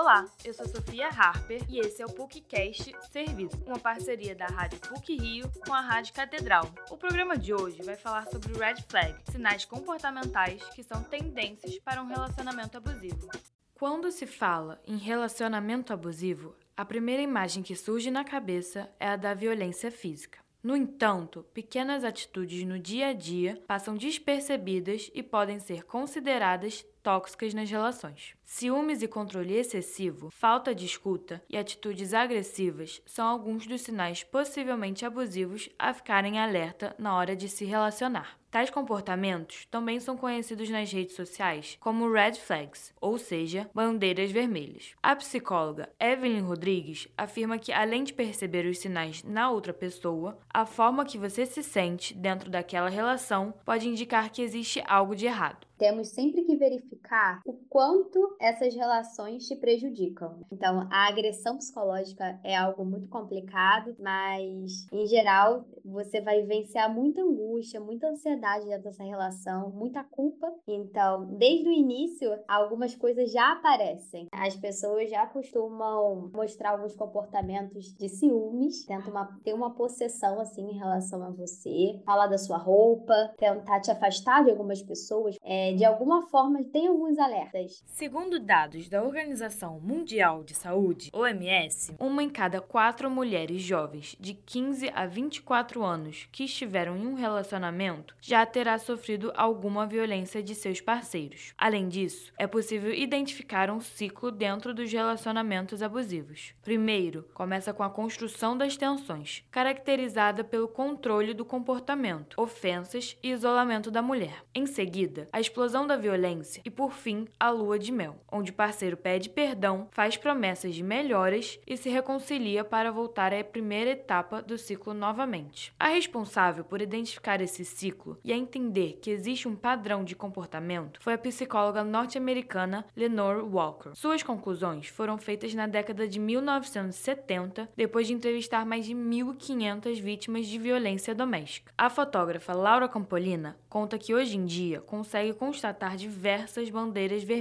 Olá, eu sou Sofia Harper e esse é o PUCcast Serviço, uma parceria da Rádio PUC Rio com a Rádio Catedral. O programa de hoje vai falar sobre Red Flag, sinais comportamentais que são tendências para um relacionamento abusivo. Quando se fala em relacionamento abusivo, a primeira imagem que surge na cabeça é a da violência física. No entanto, pequenas atitudes no dia a dia passam despercebidas e podem ser consideradas tóxicas nas relações. Ciúmes e controle excessivo, falta de escuta e atitudes agressivas são alguns dos sinais possivelmente abusivos a ficarem alerta na hora de se relacionar. Tais comportamentos também são conhecidos nas redes sociais como red flags, ou seja, bandeiras vermelhas. A psicóloga Evelyn Rodrigues afirma que, além de perceber os sinais na outra pessoa, a forma que você se sente dentro daquela relação pode indicar que existe algo de errado temos sempre que verificar o quanto essas relações te prejudicam. Então, a agressão psicológica é algo muito complicado, mas em geral você vai vivenciar muita angústia, muita ansiedade dentro dessa relação, muita culpa. Então, desde o início, algumas coisas já aparecem. As pessoas já costumam mostrar alguns comportamentos de ciúmes, tentam uma, ter uma possessão assim em relação a você, falar da sua roupa, tentar te afastar de algumas pessoas. É, de alguma forma, tem alguns alertas. Segundo dados da Organização Mundial de Saúde, OMS, uma em cada quatro mulheres jovens de 15 a 24 anos que estiveram em um relacionamento já terá sofrido alguma violência de seus parceiros. Além disso, é possível identificar um ciclo dentro dos relacionamentos abusivos. Primeiro, começa com a construção das tensões, caracterizada pelo controle do comportamento, ofensas e isolamento da mulher. Em seguida, a explosão da violência e, por fim, a lua de mel, onde o parceiro pede perdão, faz promessas de melhoras e se reconcilia para voltar à primeira etapa do ciclo novamente. A responsável por identificar esse ciclo e a entender que existe um padrão de comportamento foi a psicóloga norte-americana Lenore Walker. Suas conclusões foram feitas na década de 1970, depois de entrevistar mais de 1.500 vítimas de violência doméstica. A fotógrafa Laura Campolina conta que hoje em dia consegue constatar diversas bandeiras vermelhas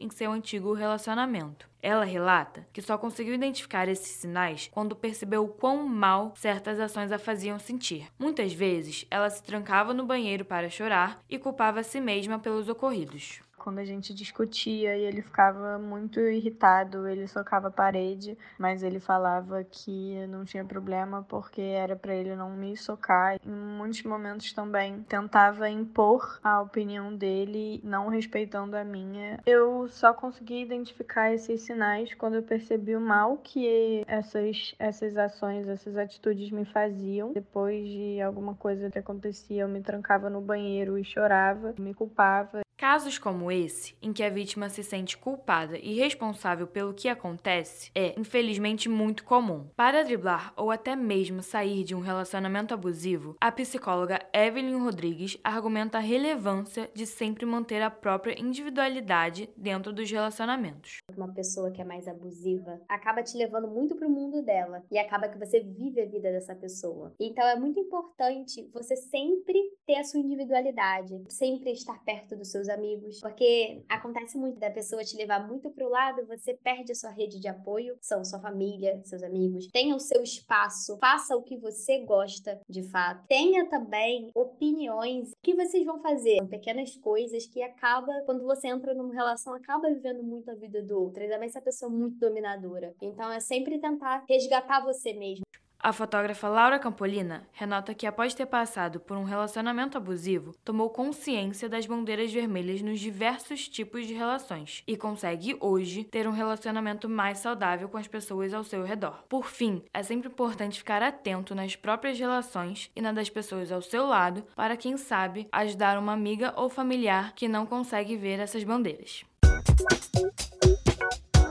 em seu antigo relacionamento. Ela relata que só conseguiu identificar esses sinais quando percebeu o quão mal certas ações a faziam sentir. Muitas vezes, ela se trancava no banheiro para chorar e culpava a si mesma pelos ocorridos quando a gente discutia e ele ficava muito irritado, ele socava a parede, mas ele falava que não tinha problema porque era para ele não me socar. Em muitos momentos também tentava impor a opinião dele, não respeitando a minha. Eu só consegui identificar esses sinais quando eu percebi o mal que essas essas ações, essas atitudes me faziam. Depois de alguma coisa que acontecia, eu me trancava no banheiro e chorava, me culpava. Casos como esse, em que a vítima se sente culpada e responsável pelo que acontece, é, infelizmente, muito comum. Para driblar ou até mesmo sair de um relacionamento abusivo, a psicóloga Evelyn Rodrigues argumenta a relevância de sempre manter a própria individualidade dentro dos relacionamentos. Uma pessoa que é mais abusiva acaba te levando muito para o mundo dela e acaba que você vive a vida dessa pessoa. Então é muito importante você sempre ter a sua individualidade, sempre estar perto dos seus seus amigos, porque acontece muito da pessoa te levar muito pro lado, você perde a sua rede de apoio, são sua família, seus amigos. Tenha o seu espaço, faça o que você gosta de fato. Tenha também opiniões que vocês vão fazer, pequenas coisas que acaba quando você entra numa relação acaba vivendo muito a vida do outro, ainda mais se a pessoa é muito dominadora. Então é sempre tentar resgatar você mesmo. A fotógrafa Laura Campolina renota que, após ter passado por um relacionamento abusivo, tomou consciência das bandeiras vermelhas nos diversos tipos de relações e consegue hoje ter um relacionamento mais saudável com as pessoas ao seu redor. Por fim, é sempre importante ficar atento nas próprias relações e na das pessoas ao seu lado para, quem sabe, ajudar uma amiga ou familiar que não consegue ver essas bandeiras.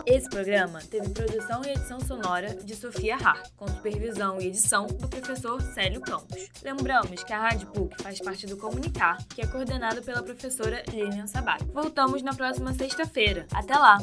Esse programa teve produção e edição sonora de Sofia Har, com supervisão e edição do professor Célio Campos. Lembramos que a Rádio PUC faz parte do Comunicar, que é coordenado pela professora Lilian Sabat. Voltamos na próxima sexta-feira. Até lá!